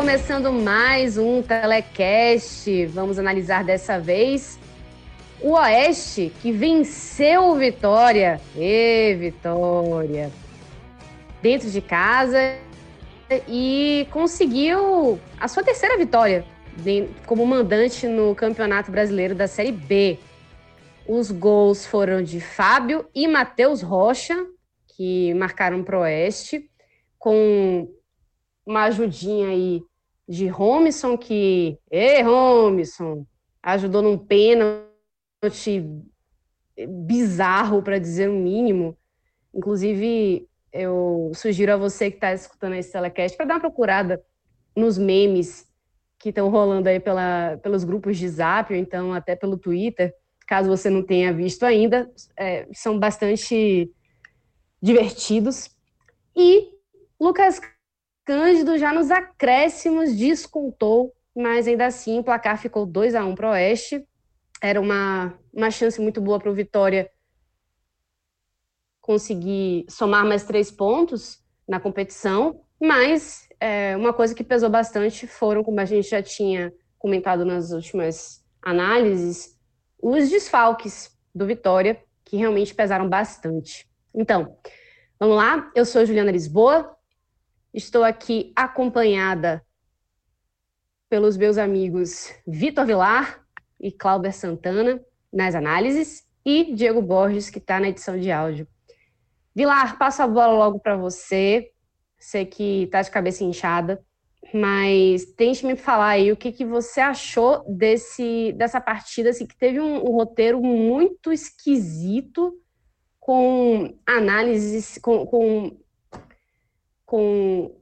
Começando mais um telecast. Vamos analisar dessa vez o Oeste, que venceu o Vitória. E Vitória! Dentro de casa e conseguiu a sua terceira vitória como mandante no Campeonato Brasileiro da Série B. Os gols foram de Fábio e Matheus Rocha, que marcaram para o Oeste, com uma ajudinha aí de Romisson, que. Ei, Romisson! Ajudou num pênalti bizarro, para dizer o mínimo. Inclusive, eu sugiro a você que está escutando esse telecast para dar uma procurada nos memes que estão rolando aí pela, pelos grupos de Zap, ou então até pelo Twitter, caso você não tenha visto ainda, é, são bastante divertidos. E Lucas Cândido já nos acréscimos descontou, mas ainda assim o placar ficou 2 a 1 para o Oeste. Era uma, uma chance muito boa para o Vitória conseguir somar mais três pontos na competição, mas é, uma coisa que pesou bastante foram, como a gente já tinha comentado nas últimas análises, os desfalques do Vitória, que realmente pesaram bastante. Então, vamos lá, eu sou Juliana Lisboa, Estou aqui acompanhada pelos meus amigos Vitor Vilar e Cláudia Santana nas análises e Diego Borges, que está na edição de áudio. Vilar, passo a bola logo para você. Sei que está de cabeça inchada, mas tente me falar aí o que, que você achou desse, dessa partida, assim, que teve um, um roteiro muito esquisito, com análises, com, com com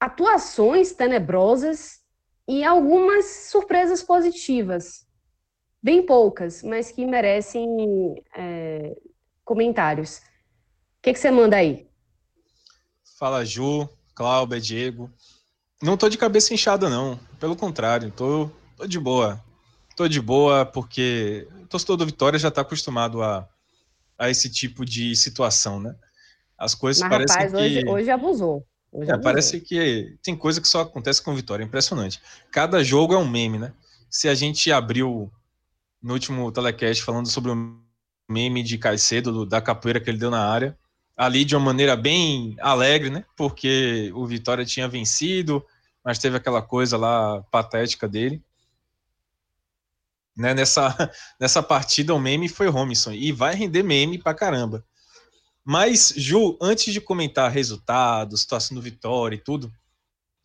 atuações tenebrosas e algumas surpresas positivas. Bem poucas, mas que merecem é, comentários. O que, que você manda aí? Fala, Ju, Cláudia, Diego. Não tô de cabeça inchada, não. Pelo contrário, tô, tô de boa. Tô de boa porque o torcedor do Vitória já está acostumado a, a esse tipo de situação, né? As coisas Mas, parecem rapaz, que... hoje, hoje abusou. Hoje é, abusou. parece que tem coisa que só acontece com vitória, é impressionante. Cada jogo é um meme, né? Se a gente abriu no último telecast falando sobre o meme de Caicedo, da capoeira que ele deu na área, ali de uma maneira bem alegre, né? Porque o Vitória tinha vencido, mas teve aquela coisa lá patética dele. Né, nessa, nessa partida o meme foi Romisson e vai render meme pra caramba. Mas, Ju, antes de comentar resultados, situação do Vitória e tudo,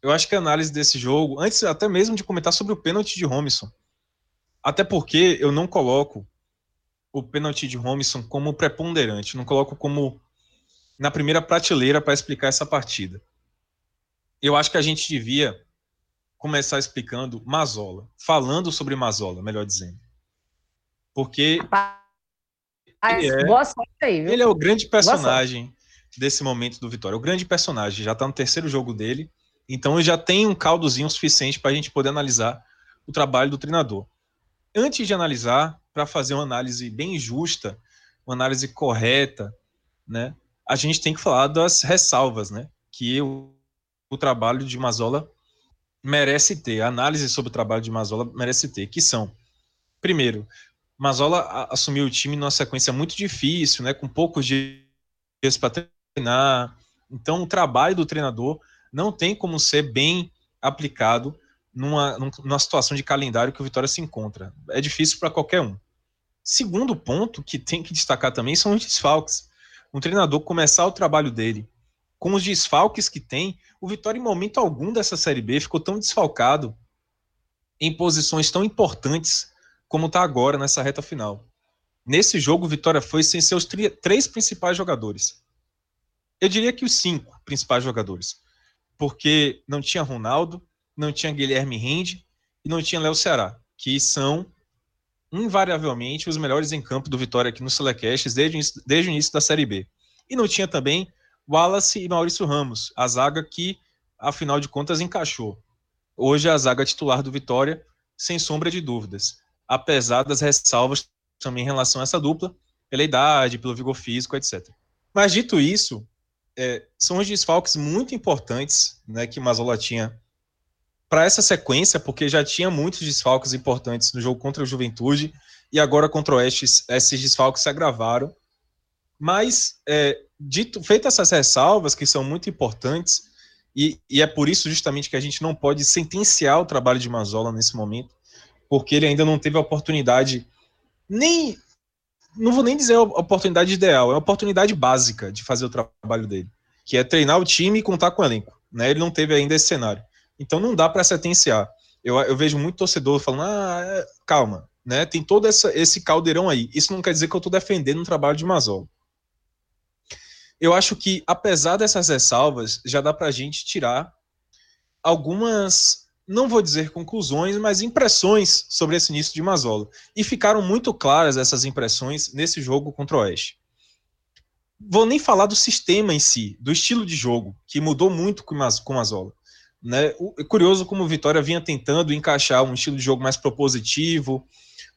eu acho que a análise desse jogo, antes até mesmo de comentar sobre o pênalti de Romisson, até porque eu não coloco o pênalti de Romisson como preponderante, não coloco como na primeira prateleira para explicar essa partida. Eu acho que a gente devia começar explicando Mazola, falando sobre Mazola, melhor dizendo. Porque ele é, boa sorte aí, viu? Ele é o grande personagem desse momento do Vitória. O grande personagem, já está no terceiro jogo dele, então ele já tem um caldozinho suficiente para a gente poder analisar o trabalho do treinador. Antes de analisar, para fazer uma análise bem justa, uma análise correta, né, a gente tem que falar das ressalvas, né, que o, o trabalho de Mazola merece ter, a análise sobre o trabalho de Mazola merece ter, que são, primeiro, Mazola assumiu o time numa sequência muito difícil, né, com poucos dias para treinar. Então, o trabalho do treinador não tem como ser bem aplicado numa, numa situação de calendário que o Vitória se encontra. É difícil para qualquer um. Segundo ponto que tem que destacar também são os desfalques. um treinador começar o trabalho dele com os desfalques que tem, o Vitória em momento algum dessa Série B ficou tão desfalcado em posições tão importantes como está agora nessa reta final. Nesse jogo, Vitória foi sem seus três principais jogadores. Eu diria que os cinco principais jogadores. Porque não tinha Ronaldo, não tinha Guilherme Rende e não tinha Léo Ceará, que são invariavelmente os melhores em campo do Vitória aqui no Selecast desde, desde o início da Série B. E não tinha também Wallace e Maurício Ramos, a zaga que, afinal de contas, encaixou. Hoje é a zaga titular do Vitória, sem sombra de dúvidas, apesar das ressalvas também em relação a essa dupla, pela idade, pelo vigor físico, etc. Mas dito isso, é, são os desfalques muito importantes né, que Mazola tinha para essa sequência, porque já tinha muitos desfalques importantes no jogo contra o Juventude e agora contra o Oeste esses desfalques se agravaram. Mas, é, dito, feitas essas ressalvas, que são muito importantes, e, e, é por isso justamente que a gente não pode sentenciar o trabalho de Mazola nesse momento, porque ele ainda não teve a oportunidade, nem. Não vou nem dizer a oportunidade ideal, é a oportunidade básica de fazer o trabalho dele, que é treinar o time e contar com o elenco. Né? Ele não teve ainda esse cenário. Então não dá para sentenciar. Eu, eu, vejo muito torcedor falando, ah, é, calma, né? Tem todo essa, esse caldeirão aí. Isso não quer dizer que eu estou defendendo o trabalho de Mazola. Eu acho que, apesar dessas ressalvas, já dá para a gente tirar algumas, não vou dizer conclusões, mas impressões sobre esse início de Mazola. E ficaram muito claras essas impressões nesse jogo contra o Oeste. Vou nem falar do sistema em si, do estilo de jogo, que mudou muito com o Mazola. Né? É curioso como o Vitória vinha tentando encaixar um estilo de jogo mais propositivo,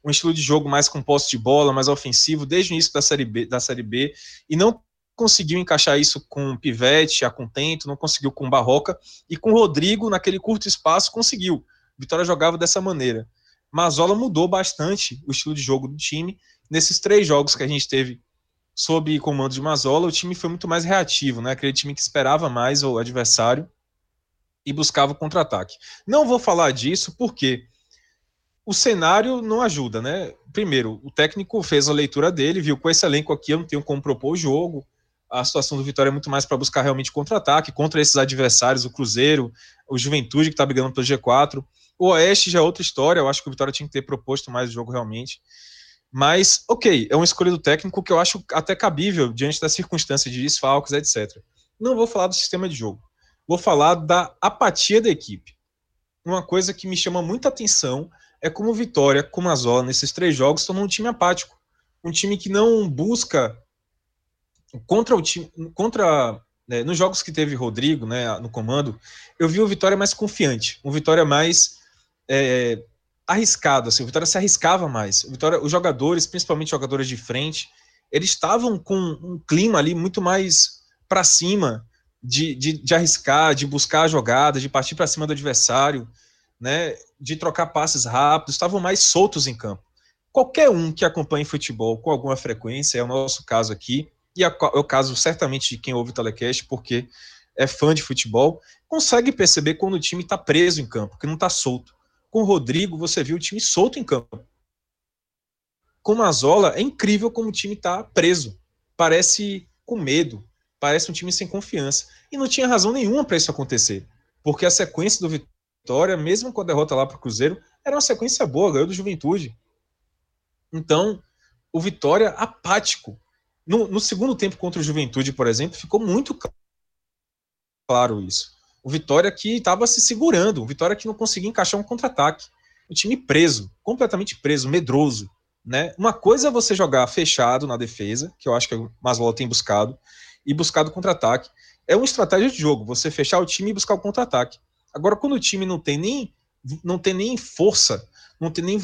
um estilo de jogo mais com posse de bola, mais ofensivo, desde o início da Série B, da série B e não conseguiu encaixar isso com Pivete, a Contento, não conseguiu com Barroca, e com Rodrigo, naquele curto espaço, conseguiu. Vitória jogava dessa maneira. Mazola mudou bastante o estilo de jogo do time. Nesses três jogos que a gente teve sob comando de Mazola, o time foi muito mais reativo, né? aquele time que esperava mais o adversário e buscava contra-ataque. Não vou falar disso porque o cenário não ajuda, né? Primeiro, o técnico fez a leitura dele, viu com esse elenco aqui eu não tenho como propor o jogo. A situação do Vitória é muito mais para buscar realmente contra-ataque contra esses adversários, o Cruzeiro, o Juventude que está brigando pelo G4. O Oeste já é outra história, eu acho que o Vitória tinha que ter proposto mais o jogo realmente. Mas, ok, é uma escolha do técnico que eu acho até cabível diante das circunstâncias de desfalques, etc. Não vou falar do sistema de jogo vou falar da apatia da equipe. Uma coisa que me chama muita atenção é como o Vitória, com Mazola, nesses três jogos, tornou um time apático. Um time que não busca contra o time. Contra. Né, nos jogos que teve Rodrigo né, no comando, eu vi o Vitória mais confiante, um Vitória mais é, arriscado. Assim, o Vitória se arriscava mais. O Vitória, os jogadores, principalmente jogadores de frente, eles estavam com um clima ali muito mais para cima, de, de, de arriscar, de buscar a jogada, de partir para cima do adversário, né, de trocar passes rápidos, estavam mais soltos em campo. Qualquer um que acompanhe futebol com alguma frequência, é o nosso caso aqui, e é o caso certamente de quem ouve o Telecast, porque é fã de futebol, consegue perceber quando o time está preso em campo, que não está solto. Com o Rodrigo, você viu o time solto em campo. Com o Mazola, é incrível como o time está preso. Parece com medo, parece um time sem confiança. E não tinha razão nenhuma para isso acontecer. Porque a sequência do Vitória, mesmo com a derrota lá para o Cruzeiro, era uma sequência boa, ganhou do Juventude. Então, o Vitória apático. No, no segundo tempo contra o Juventude, por exemplo, ficou muito claro isso. O Vitória que estava se segurando, o Vitória que não conseguia encaixar um contra-ataque. O time preso, completamente preso, medroso. Né? Uma coisa é você jogar fechado na defesa, que eu acho que o Maslow tem buscado, e buscar do contra-ataque. É uma estratégia de jogo, você fechar o time e buscar o contra-ataque. Agora, quando o time não tem nem não tem nem força, não tem nem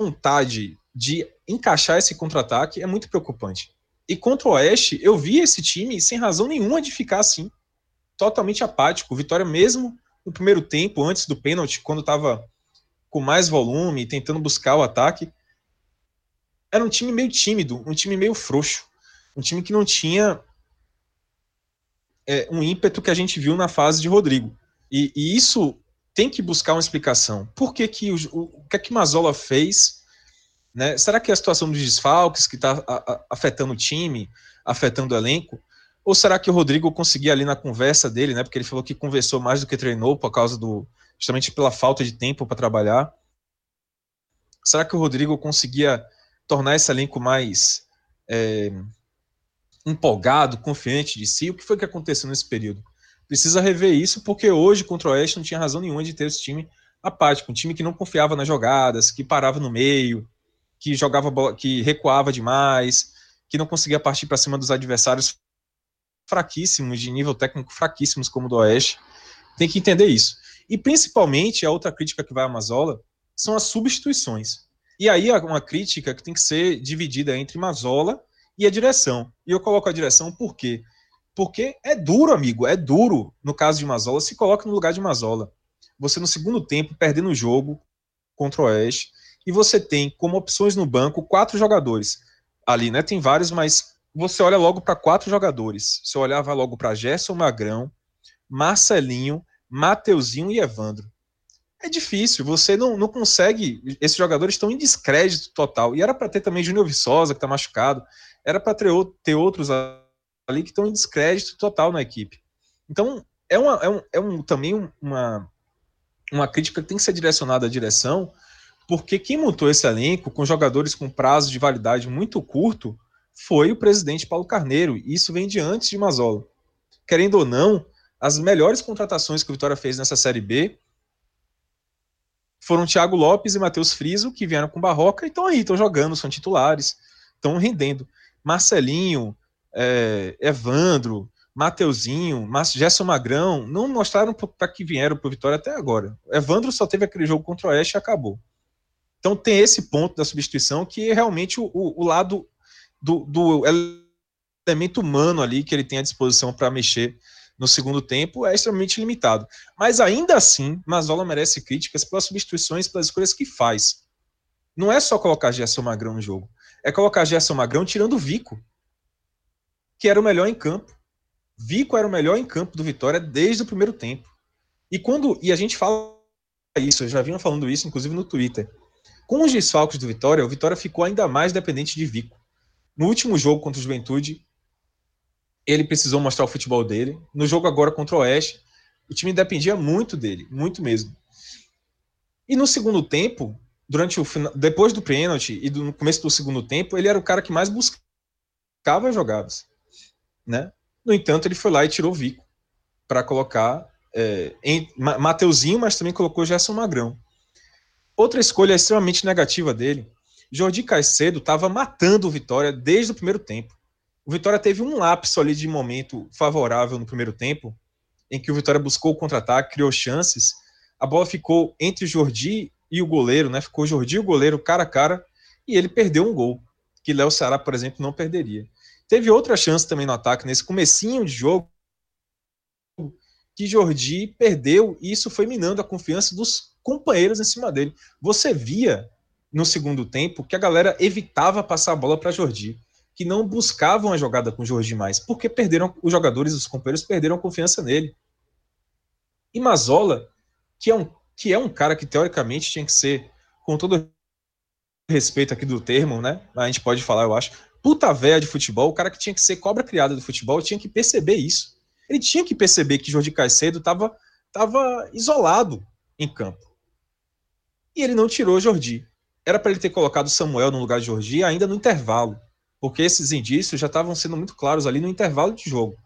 vontade de encaixar esse contra-ataque, é muito preocupante. E contra o Oeste, eu vi esse time sem razão nenhuma de ficar assim, totalmente apático. Vitória mesmo no primeiro tempo, antes do pênalti, quando estava com mais volume, tentando buscar o ataque, era um time meio tímido, um time meio frouxo um time que não tinha é, um ímpeto que a gente viu na fase de Rodrigo. E, e isso tem que buscar uma explicação. Por que, que o, o, o que é que Mazola fez Né? Será que é a situação dos desfalques que está afetando o time, afetando o elenco? Ou será que o Rodrigo conseguia ali na conversa dele, né? Porque ele falou que conversou mais do que treinou por causa do. justamente pela falta de tempo para trabalhar. Será que o Rodrigo conseguia tornar esse elenco mais é, empolgado, confiante de si? O que foi que aconteceu nesse período? Precisa rever isso, porque hoje contra o Oeste não tinha razão nenhuma de ter esse time apático, um time que não confiava nas jogadas, que parava no meio, que jogava que recuava demais, que não conseguia partir para cima dos adversários fraquíssimos, de nível técnico fraquíssimos como o do Oeste. Tem que entender isso. E principalmente a outra crítica que vai a Mazola são as substituições. E aí é uma crítica que tem que ser dividida entre Mazola e a direção. E eu coloco a direção por quê? Porque é duro, amigo, é duro. No caso de Mazola, se coloca no lugar de Mazola. Você no segundo tempo perdendo o jogo contra o Oeste e você tem como opções no banco quatro jogadores. Ali, né? Tem vários, mas você olha logo para quatro jogadores. Você olhava logo para Gerson Magrão, Marcelinho, Mateuzinho e Evandro. É difícil, você não, não consegue. Esses jogadores estão em descrédito total. E era para ter também Júnior Viçosa, que está machucado. Era para ter, ter outros ali que estão em descrédito total na equipe. Então, é, uma, é, um, é um, também uma, uma crítica que tem que ser direcionada à direção, porque quem montou esse elenco com jogadores com prazo de validade muito curto foi o presidente Paulo Carneiro, e isso vem de antes de Mazola. Querendo ou não, as melhores contratações que o Vitória fez nessa Série B foram Thiago Lopes e Matheus Friso, que vieram com Barroca e estão aí, estão jogando, são titulares, estão rendendo. Marcelinho, é, Evandro, Mateuzinho, Gerson Magrão, não mostraram para que vieram para o Vitória até agora. Evandro só teve aquele jogo contra o Oeste e acabou. Então tem esse ponto da substituição que realmente o, o lado do, do elemento humano ali que ele tem à disposição para mexer no segundo tempo é extremamente limitado. Mas ainda assim, Mazola merece críticas pelas substituições, pelas escolhas que faz. Não é só colocar Gerson Magrão no jogo, é colocar Gerson Magrão tirando o Vico, que era o melhor em campo. Vico era o melhor em campo do Vitória desde o primeiro tempo. E quando e a gente fala isso, eu já vinha falando isso inclusive no Twitter. Com os desfalques do Vitória, o Vitória ficou ainda mais dependente de Vico. No último jogo contra o Juventude, ele precisou mostrar o futebol dele. No jogo agora contra o Oeste, o time dependia muito dele, muito mesmo. E no segundo tempo, durante o final, depois do pênalti e do, no começo do segundo tempo, ele era o cara que mais buscava jogadas, né? No entanto, ele foi lá e tirou o Vico para colocar é, em Mateuzinho, mas também colocou Gerson Magrão. Outra escolha extremamente negativa dele Jordi Caicedo estava matando o Vitória desde o primeiro tempo. O Vitória teve um lapso ali de momento favorável no primeiro tempo, em que o Vitória buscou o contra-ataque, criou chances. A bola ficou entre Jordi e o goleiro, né? Ficou Jordi e o goleiro cara a cara, e ele perdeu um gol, que Léo Ceará, por exemplo, não perderia. Teve outra chance também no ataque, nesse comecinho de jogo, que Jordi perdeu, e isso foi minando a confiança dos companheiros em cima dele. Você via no segundo tempo que a galera evitava passar a bola para Jordi, que não buscavam a jogada com Jordi mais, porque perderam os jogadores, os companheiros perderam a confiança nele. E Mazola, que é um que é um cara que teoricamente tinha que ser com todo respeito aqui do termo, né? A gente pode falar, eu acho, puta véia de futebol, o cara que tinha que ser cobra criada do futebol, tinha que perceber isso. Ele tinha que perceber que Jordi Caicedo estava tava isolado em campo. E ele não tirou Jordi era para ele ter colocado Samuel no lugar de Jordi ainda no intervalo, porque esses indícios já estavam sendo muito claros ali no intervalo de jogo,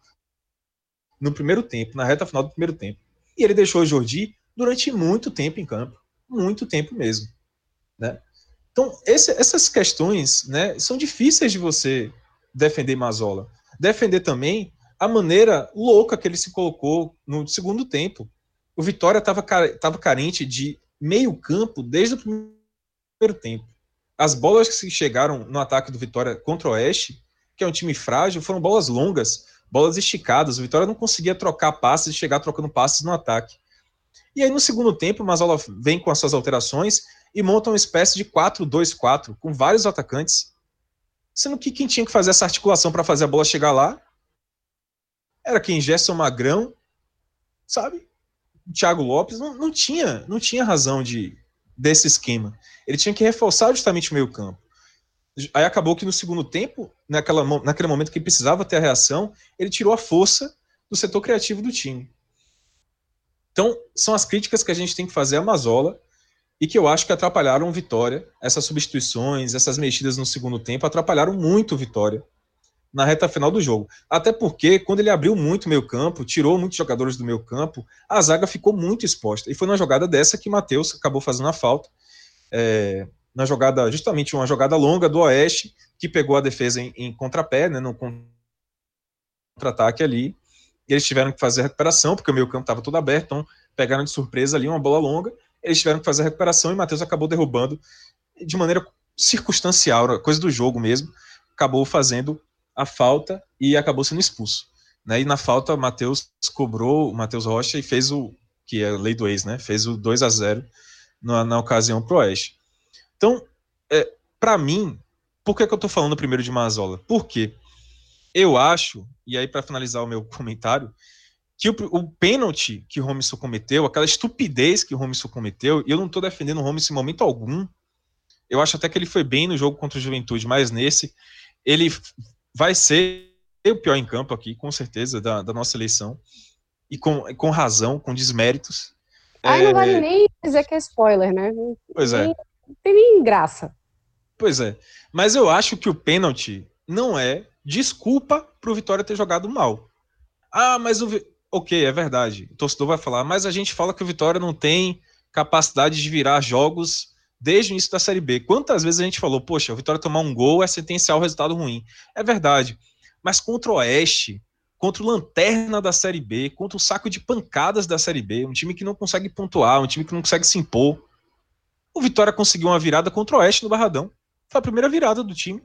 no primeiro tempo, na reta final do primeiro tempo. E ele deixou Jordi durante muito tempo em campo, muito tempo mesmo, né? Então, esse, essas questões, né, são difíceis de você defender Mazola. Defender também a maneira louca que ele se colocou no segundo tempo. O Vitória estava carente de meio campo desde o primeiro tempo. As bolas que chegaram no ataque do Vitória contra o Oeste, que é um time frágil, foram bolas longas, bolas esticadas. O Vitória não conseguia trocar passes e chegar trocando passes no ataque. E aí no segundo tempo, o Mazola vem com as suas alterações e monta uma espécie de 4-2-4 com vários atacantes. Sendo que quem tinha que fazer essa articulação para fazer a bola chegar lá era quem Gerson Magrão, sabe? Thiago Lopes não, não tinha, não tinha razão de desse esquema. Ele tinha que reforçar justamente o meio campo. Aí acabou que no segundo tempo, naquela, naquele momento que precisava ter a reação, ele tirou a força do setor criativo do time. Então, são as críticas que a gente tem que fazer a Mazola e que eu acho que atrapalharam Vitória. Essas substituições, essas mexidas no segundo tempo atrapalharam muito Vitória na reta final do jogo. Até porque, quando ele abriu muito o meio campo, tirou muitos jogadores do meio campo, a zaga ficou muito exposta. E foi na jogada dessa que Matheus acabou fazendo a falta. É, na jogada, justamente uma jogada longa do Oeste, que pegou a defesa em, em contrapé, né, no contra-ataque ali. E eles tiveram que fazer a recuperação, porque o meio campo estava todo aberto, então pegaram de surpresa ali uma bola longa. Eles tiveram que fazer a recuperação e Matheus acabou derrubando de maneira circunstancial, coisa do jogo mesmo, acabou fazendo a falta e acabou sendo expulso. Né? E na falta, Matheus cobrou o Matheus Rocha e fez o que é a lei do ex, né? Fez o 2 a 0 na, na ocasião pro Oeste. Então, é, para mim, por que, que eu tô falando primeiro de Mazola? Porque eu acho, e aí para finalizar o meu comentário, que o, o pênalti que o Robinson cometeu, aquela estupidez que o Robinson cometeu, e eu não tô defendendo o Robinson em momento algum. Eu acho até que ele foi bem no jogo contra o Juventude, mas nesse ele vai ser o pior em campo aqui, com certeza, da, da nossa eleição. E com, com razão, com desméritos. Ai, é... não vale nem dizer que é spoiler, né? Pois é. Não tem nem graça. Pois é. Mas eu acho que o pênalti não é desculpa pro Vitória ter jogado mal. Ah, mas o. Ok, é verdade. O torcedor vai falar, mas a gente fala que o Vitória não tem capacidade de virar jogos desde o início da Série B. Quantas vezes a gente falou, poxa, o Vitória tomar um gol é sentenciar o resultado ruim. É verdade. Mas contra o Oeste, contra o Lanterna da Série B, contra o saco de pancadas da Série B, um time que não consegue pontuar, um time que não consegue se impor. O Vitória conseguiu uma virada contra o Oeste no Barradão. Foi a primeira virada do time.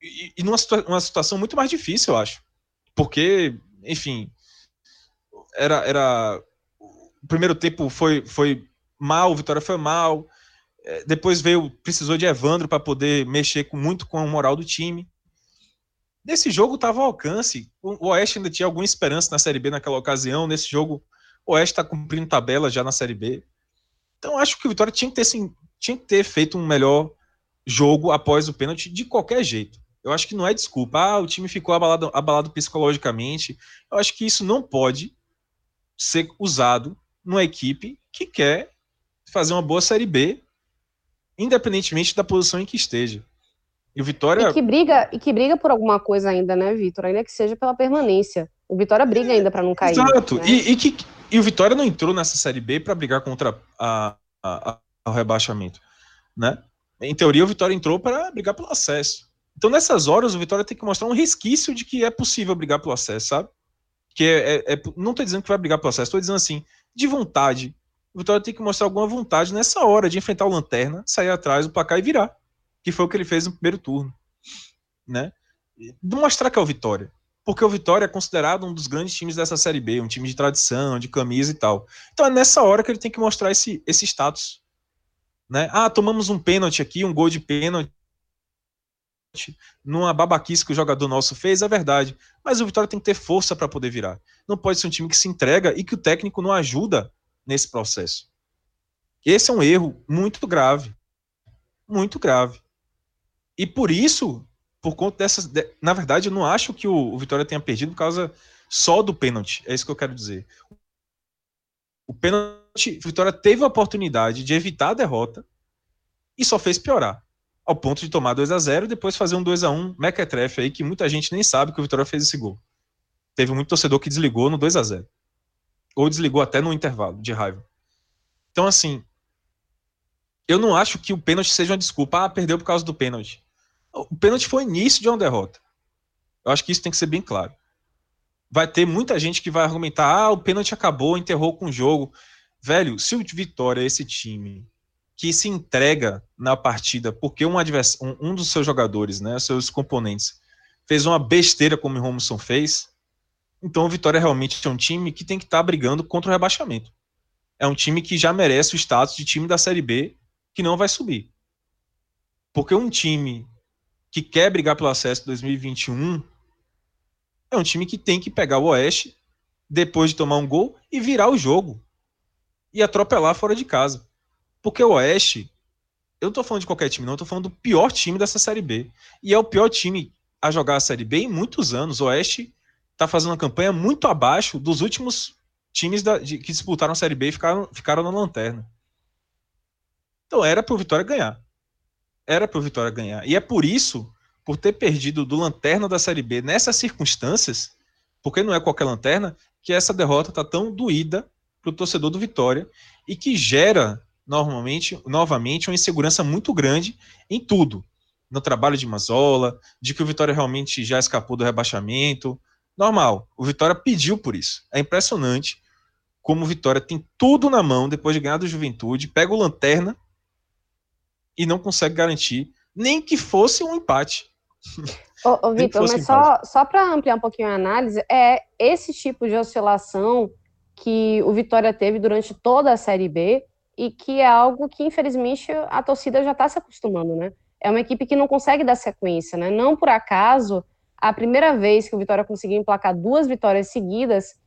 E, e numa situa uma situação muito mais difícil, eu acho. Porque, enfim, era, era o primeiro tempo foi, foi mal, o Vitória foi mal. É, depois veio, precisou de Evandro para poder mexer com, muito com a moral do time. Nesse jogo estava ao alcance. O Oeste ainda tinha alguma esperança na Série B naquela ocasião. Nesse jogo, o Oeste está cumprindo tabela já na Série B. Então acho que o Vitória tinha que ter, sim, tinha que ter feito um melhor jogo após o pênalti de qualquer jeito. Eu acho que não é desculpa. Ah, o time ficou abalado, abalado psicologicamente. Eu acho que isso não pode ser usado numa equipe que quer fazer uma boa Série B, independentemente da posição em que esteja. E o Vitória. E que briga, e que briga por alguma coisa ainda, né, Vitor? Ainda que seja pela permanência. O Vitória briga ainda para não cair. Exato. Né? E, e, que, e o Vitória não entrou nessa Série B para brigar contra a, a, a, o rebaixamento. Né? Em teoria, o Vitória entrou para brigar pelo acesso. Então, nessas horas, o Vitória tem que mostrar um resquício de que é possível brigar pelo acesso, sabe? Que é, é, é não estou dizendo que vai brigar pelo acesso, estou dizendo assim, de vontade, o Vitória tem que mostrar alguma vontade nessa hora de enfrentar o Lanterna, sair atrás do placar e virar. Que foi o que ele fez no primeiro turno. Né? Mostrar que é o Vitória. Porque o Vitória é considerado um dos grandes times dessa Série B, um time de tradição, de camisa e tal. Então é nessa hora que ele tem que mostrar esse, esse status. Né? Ah, tomamos um pênalti aqui, um gol de pênalti numa babaquice que o jogador nosso fez, é verdade. Mas o Vitória tem que ter força para poder virar. Não pode ser um time que se entrega e que o técnico não ajuda nesse processo. Esse é um erro muito grave. Muito grave. E por isso, por conta dessas. De, na verdade, eu não acho que o, o, Vitória tenha perdido por causa só do pênalti. É isso que eu quero dizer. O pênalti, o Vitória teve a oportunidade de evitar a derrota e só fez piorar. Ao ponto de tomar 2 a 0 e depois fazer um 2 a 1 mequetrefe aí, que muita gente nem sabe que o Vitória fez esse gol. Teve muito torcedor que desligou no 2 a 0 ou desligou até no intervalo, de raiva. Então, assim, eu não acho que o pênalti seja uma desculpa. Ah, perdeu por causa do pênalti. O pênalti foi o início de uma derrota. Eu acho que isso tem que ser bem claro. Vai ter muita gente que vai argumentar: ah, o pênalti acabou, enterrou com o jogo. Velho, se o Vitória é esse time que se entrega na partida porque um, um, um dos seus jogadores, né, seus componentes, fez uma besteira como o Romuson fez, então o Vitória realmente é um time que tem que estar tá brigando contra o rebaixamento. É um time que já merece o status de time da Série B que não vai subir. Porque um time que quer brigar pelo acesso 2021 é um time que tem que pegar o Oeste depois de tomar um gol e virar o jogo e atropelar fora de casa. Porque o Oeste, eu não tô falando de qualquer time, não, eu tô falando do pior time dessa Série B. E é o pior time a jogar a Série B em muitos anos. O Oeste tá fazendo uma campanha muito abaixo dos últimos times da, de, que disputaram a Série B e ficaram, ficaram na lanterna. Então era pro Vitória ganhar. Era pro Vitória ganhar. E é por isso, por ter perdido do lanterna da Série B nessas circunstâncias, porque não é qualquer lanterna, que essa derrota tá tão doída pro torcedor do Vitória e que gera normalmente, novamente, uma insegurança muito grande em tudo. No trabalho de Mazola, de que o Vitória realmente já escapou do rebaixamento. Normal. O Vitória pediu por isso. É impressionante como o Vitória tem tudo na mão depois de ganhar do Juventude, pega o Lanterna e não consegue garantir nem que fosse um empate. Ô, ô Vitor, mas um só, só para ampliar um pouquinho a análise, é esse tipo de oscilação que o Vitória teve durante toda a Série B e que é algo que, infelizmente, a torcida já está se acostumando, né? É uma equipe que não consegue dar sequência, né? Não por acaso, a primeira vez que o Vitória conseguiu emplacar duas vitórias seguidas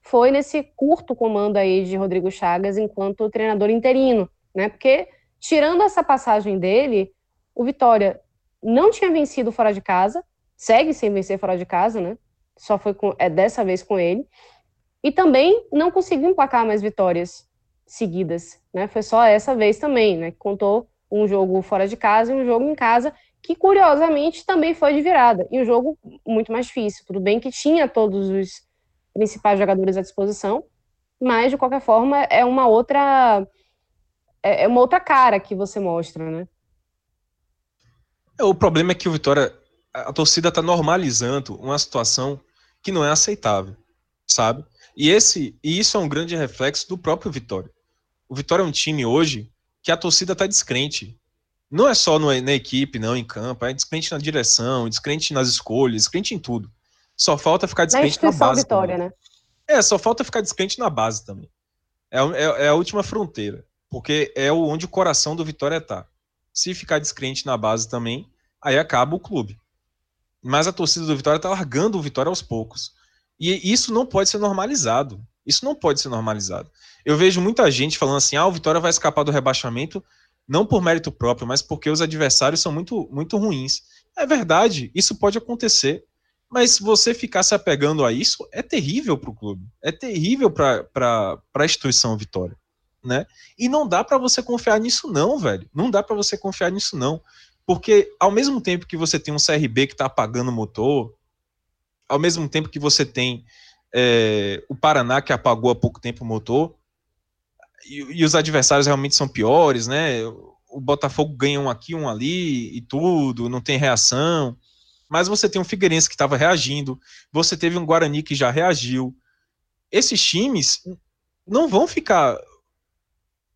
foi nesse curto comando aí de Rodrigo Chagas enquanto treinador interino, né? Porque tirando essa passagem dele, o Vitória não tinha vencido fora de casa, segue sem vencer fora de casa, né? Só foi com, é dessa vez com ele. E também não conseguiu emplacar mais vitórias seguidas, né? Foi só essa vez também, né? Contou um jogo fora de casa e um jogo em casa, que curiosamente também foi de virada. E um jogo muito mais difícil. Tudo bem que tinha todos os principais jogadores à disposição, mas de qualquer forma é uma outra é, é uma outra cara que você mostra, né? É, o problema é que o Vitória a torcida está normalizando uma situação que não é aceitável, sabe? E esse e isso é um grande reflexo do próprio Vitória. O Vitória é um time hoje que a torcida está descrente. Não é só no, na equipe, não, em campo, é descrente na direção, descrente nas escolhas, descrente em tudo. Só falta ficar descrente na, na base. Vitória, também. né? É, só falta ficar descrente na base também. É, é, é, a última fronteira. Porque é onde o coração do Vitória tá. Se ficar descrente na base também, aí acaba o clube. Mas a torcida do Vitória tá largando o Vitória aos poucos. E isso não pode ser normalizado. Isso não pode ser normalizado. Eu vejo muita gente falando assim: ah, o Vitória vai escapar do rebaixamento, não por mérito próprio, mas porque os adversários são muito, muito ruins. É verdade, isso pode acontecer. Mas você ficar se apegando a isso é terrível para o clube, é terrível para a instituição Vitória. Né? E não dá para você confiar nisso, não, velho. Não dá para você confiar nisso, não. Porque ao mesmo tempo que você tem um CRB que está apagando o motor, ao mesmo tempo que você tem é, o Paraná que apagou há pouco tempo o motor, e, e, os adversários realmente são piores, né? O Botafogo ganha um aqui, um ali e tudo, não tem reação mas você tem um Figueirense que estava reagindo, você teve um Guarani que já reagiu. Esses times não vão ficar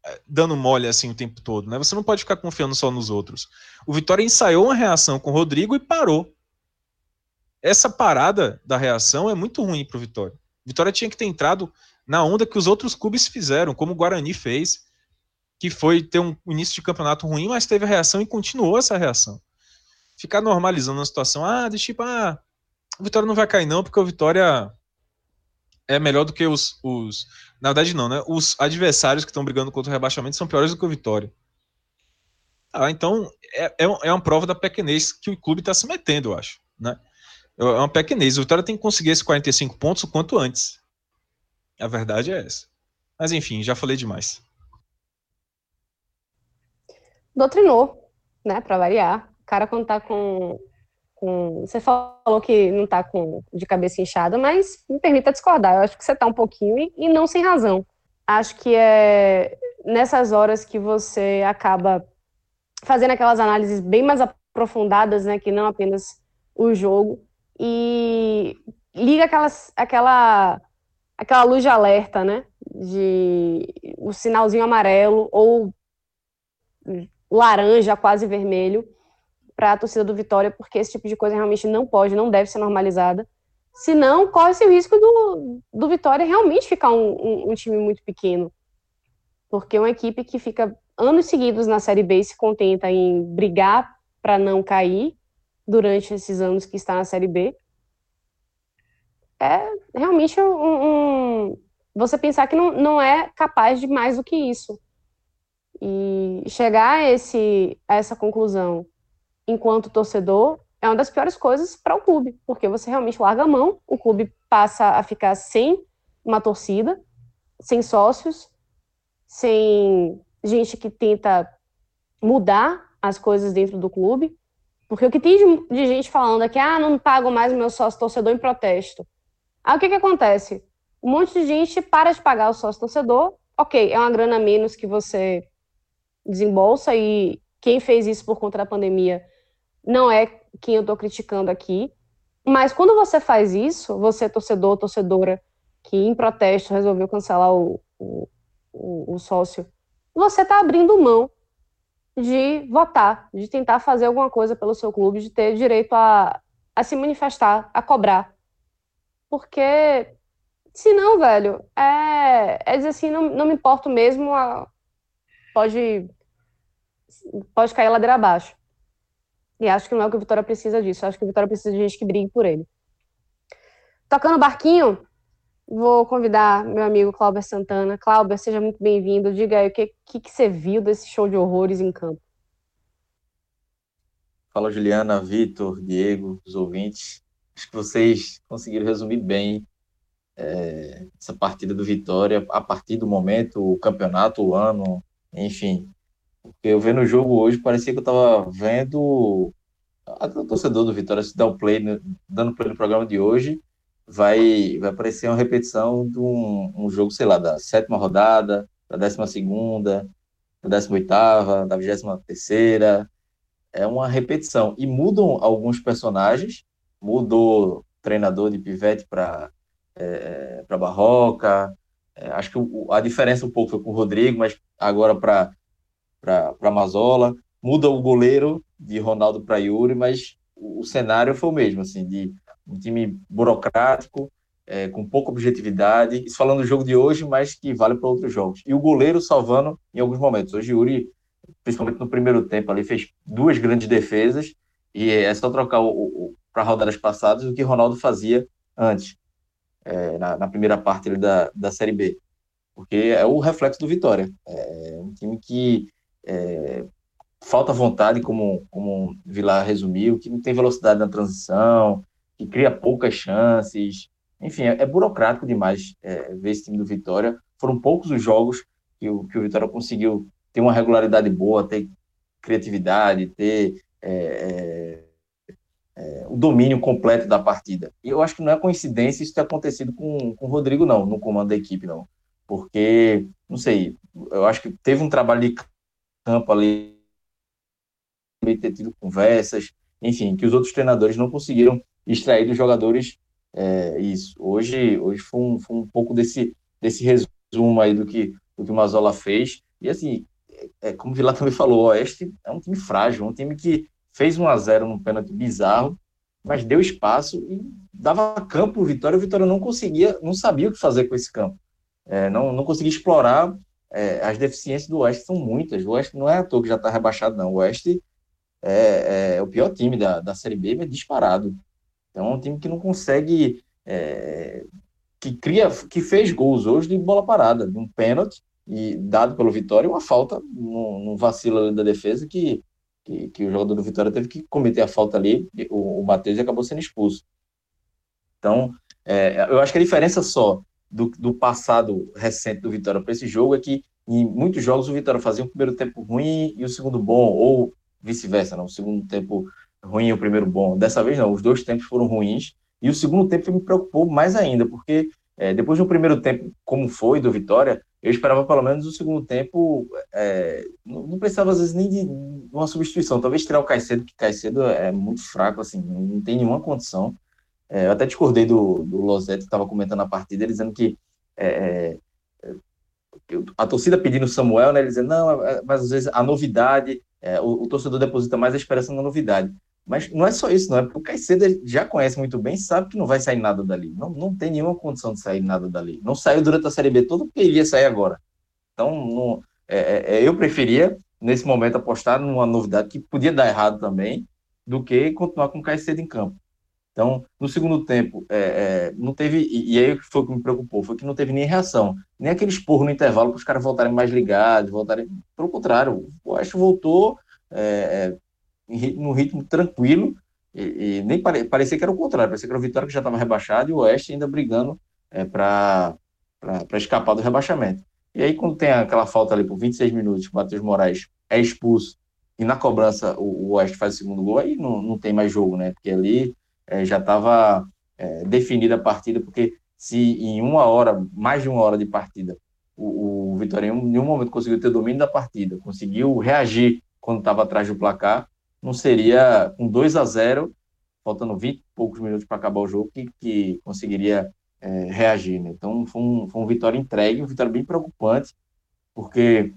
eh, dando mole assim o tempo todo, né? Você não pode ficar confiando só nos outros. O Vitória ensaiou uma reação com o Rodrigo e parou. Essa parada da reação é muito ruim para o Vitória. Vitória tinha que ter entrado na onda que os outros clubes fizeram, como o Guarani fez, que foi ter um início de campeonato ruim, mas teve a reação e continuou essa reação ficar normalizando a situação. Ah, de tipo, ah, o Vitória não vai cair não, porque o Vitória é melhor do que os, os. Na verdade, não, né? Os adversários que estão brigando contra o rebaixamento são piores do que o Vitória. Ah, então é, é, é uma prova da pequenez que o clube está se metendo, eu acho. Né? É uma pequenez. O Vitória tem que conseguir esses 45 pontos o quanto antes. A verdade é essa. Mas enfim, já falei demais. Doutrinou, né? Para variar cara quando tá com, com. Você falou que não tá com de cabeça inchada, mas me permita discordar. Eu acho que você tá um pouquinho e, e não sem razão. Acho que é nessas horas que você acaba fazendo aquelas análises bem mais aprofundadas, né, que não apenas o jogo, e liga aquelas, aquela, aquela luz de alerta, né, de o sinalzinho amarelo ou laranja, quase vermelho, para a torcida do Vitória, porque esse tipo de coisa realmente não pode, não deve ser normalizada. Senão, corre-se o risco do, do Vitória realmente ficar um, um, um, time muito pequeno. Porque uma equipe que fica anos seguidos na Série B e se contenta em brigar para não cair durante esses anos que está na Série B, é realmente um, um, você pensar que não, não é capaz de mais do que isso. E chegar a, esse, a essa conclusão enquanto torcedor é uma das piores coisas para o clube, porque você realmente larga a mão, o clube passa a ficar sem uma torcida, sem sócios, sem gente que tenta mudar as coisas dentro do clube. Porque o que tem de, de gente falando é que, ah, não pago mais o meu sócio torcedor em protesto. Aí o que, que acontece? Um monte de gente para de pagar o sócio torcedor. Ok, é uma grana menos que você desembolsa e quem fez isso por conta da pandemia não é quem eu estou criticando aqui. Mas quando você faz isso, você torcedor, torcedora, que em protesto resolveu cancelar o, o, o, o sócio, você está abrindo mão de votar, de tentar fazer alguma coisa pelo seu clube, de ter direito a, a se manifestar, a cobrar. Porque, se não, velho, é, é dizer assim, não, não me importo mesmo, a, pode, pode cair a ladeira abaixo. E acho que não é o que o Vitória precisa disso. Acho que o Vitória precisa de gente que brigue por ele. Tocando barquinho, vou convidar meu amigo Cláudio Santana. Cláudio, seja muito bem-vindo. Diga aí o que, que, que, você viu desse show de horrores em campo. Fala, Juliana, Vitor, Diego, os ouvintes. Acho que vocês conseguiram resumir bem é, essa partida do Vitória a partir do momento, o campeonato, o ano, enfim. Porque eu vendo o jogo hoje, parecia que eu estava vendo o torcedor do Vitória se dar o play, dando play no programa de hoje, vai, vai parecer uma repetição de um, um jogo, sei lá, da sétima rodada, da décima segunda, da décima oitava, da vigésima terceira. É uma repetição. E mudam alguns personagens, mudou treinador de pivete para é, para Barroca. É, acho que o, a diferença um pouco foi com o Rodrigo, mas agora para para Mazola, muda o goleiro de Ronaldo para Yuri, mas o, o, cenário foi o mesmo, assim, de um time burocrático, é, com pouca objetividade, isso falando do jogo de hoje, mas que vale para outros jogos. E o goleiro salvando em alguns momentos. Hoje Yuri, principalmente no primeiro tempo, ali fez duas grandes defesas, e é só trocar o, o para rodadas passadas o que Ronaldo fazia antes, é, na, na, primeira parte da, da Série B. Porque é o reflexo do Vitória. É um time que é, falta vontade, como, como o Vilar resumiu, que não tem velocidade na transição, que cria poucas chances. Enfim, é, é burocrático demais é, ver esse time do Vitória. Foram poucos os jogos que o, que o Vitória conseguiu ter uma regularidade boa, ter criatividade, ter é, é, é, o domínio completo da partida. E eu acho que não é coincidência isso ter acontecido com, com o Rodrigo, não, no comando da equipe, não. Porque, não sei, eu acho que teve um trabalho de campo ali, ter tido conversas, enfim, que os outros treinadores não conseguiram extrair dos jogadores é, isso. Hoje, hoje foi um, foi um pouco desse, desse resumo aí do que, do que o Mazola fez. E assim, é, como o Vila também falou, o Oeste é um time frágil, um time que fez 1 a 0 num pênalti bizarro, mas deu espaço e dava campo o Vitória. O Vitória não conseguia, não sabia o que fazer com esse campo. É, não, não conseguia explorar é, as deficiências do Oeste são muitas. O Oeste não é à toa que já está rebaixado, não. O Oeste é, é, o pior time da, da Série B, mas disparado. Então é um time que não consegue. É, que cria, que fez gols hoje de bola parada, de um pênalti e dado pelo Vitória, uma falta num vacilo da defesa que, que, que, o jogador do Vitória teve que cometer a falta ali, o, o Matheus acabou sendo expulso. Então, é, eu acho que a diferença só do, do passado recente do Vitória para esse jogo é que em muitos jogos o Vitória fazia um primeiro tempo ruim e o segundo bom, ou vice-versa, não, o segundo tempo ruim e o primeiro bom. Dessa vez não, os dois tempos foram ruins e o segundo tempo me preocupou mais ainda, porque é, depois do primeiro tempo, como foi do Vitória, eu esperava pelo menos o segundo tempo, é, não, não, precisava às vezes nem de uma substituição, talvez tirar o Caicedo, que Caicedo é muito fraco, assim, não tem nenhuma condição. É, eu até discordei do, do que estava comentando a partida, dizendo que é, é a torcida pedindo Samuel, né, ele dizendo, não, é, mas às vezes a novidade, é, o, o, torcedor deposita mais a esperança na novidade. Mas não é só isso, não é porque o Caicedo já conhece muito bem, sabe que não vai sair nada dali. Não, não tem nenhuma condição de sair nada dali. Não saiu durante a Série B toda porque ele ia sair agora. Então, não, é, eu preferia, nesse momento, apostar numa novidade que podia dar errado também, do que continuar com o Caicedo em campo. Então, no segundo tempo, é, é, não teve. E, e, aí foi o que me preocupou, foi que não teve nem reação, nem aquele esporro no intervalo para os caras voltarem mais ligados, voltarem. Pelo contrário, o Oeste voltou é, no ritmo tranquilo, e, e nem pare, parecia que era o contrário, parecia que era o Vitória que já estava rebaixado e o Oeste ainda brigando é, para escapar do rebaixamento. E aí, quando tem aquela falta ali por 26 minutos, o Matheus Moraes é expulso e na cobrança o, o Oeste faz o segundo gol, aí não, não tem mais jogo, né? Porque ali é, já estava é, definida a partida, porque se em uma hora, mais de uma hora de partida, o, o Vitória em nenhum momento conseguiu ter domínio da partida, conseguiu reagir quando estava atrás do placar, não seria com 2 a 0 faltando 20 e poucos minutos para acabar o jogo, que, que conseguiria é, reagir. Né? Então foi um, foi um vitória entregue, um vitória bem preocupante, porque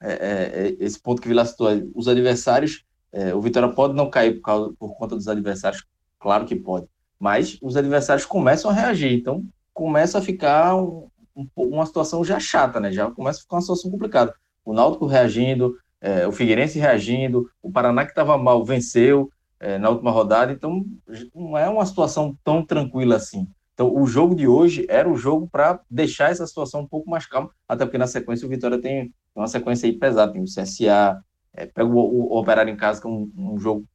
é, é, é esse ponto que Vila citou, os adversários, é, o Vitória pode não cair por, causa, por conta dos adversários Claro que pode. Mas os adversários começam a reagir. Então, começa a ficar um, um, uma situação já chata, né? Já começa a ficar uma situação complicada. O Náutico reagindo, é, o Figueirense reagindo, o Paraná que estava mal venceu é, na última rodada. Então, não é uma situação tão tranquila assim. Então, o jogo de hoje era o jogo para deixar essa situação um pouco mais calma, até porque na sequência o Vitória tem uma sequência aí pesada, tem o CSA, é, pega o, o, Operário em casa, que é um, um jogo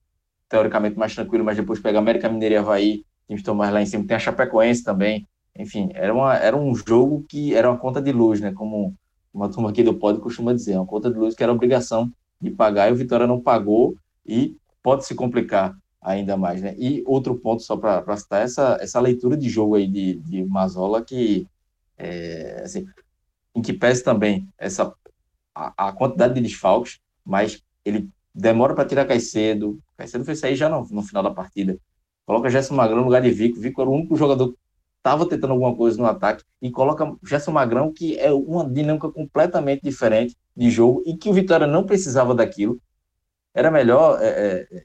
teoricamente mais tranquilo, mas depois pega América Mineira e Havaí, que estão lá em cima, tem a Chapecoense também, enfim, era, uma, era um jogo que era uma conta de luz, né, como uma turma aqui do Pod costuma dizer, uma conta de luz que era obrigação de pagar, e o Vitória não pagou, e pode se complicar ainda mais, né, e outro ponto, só para citar, essa, essa leitura de jogo aí de, de Mazola, que, é, assim, em que pese também essa, a, a quantidade de desfalques, mas ele demora para tirar Caicedo. Caicedo foi sair já no, no final da partida. Coloca Gerson Magrão no lugar de Vico. Vico era o único jogador estava tentando alguma coisa no ataque e coloca Gerson Magrão, que é uma dinâmica completamente diferente de jogo e que o Vitória não precisava daquilo. Era melhor, é, é,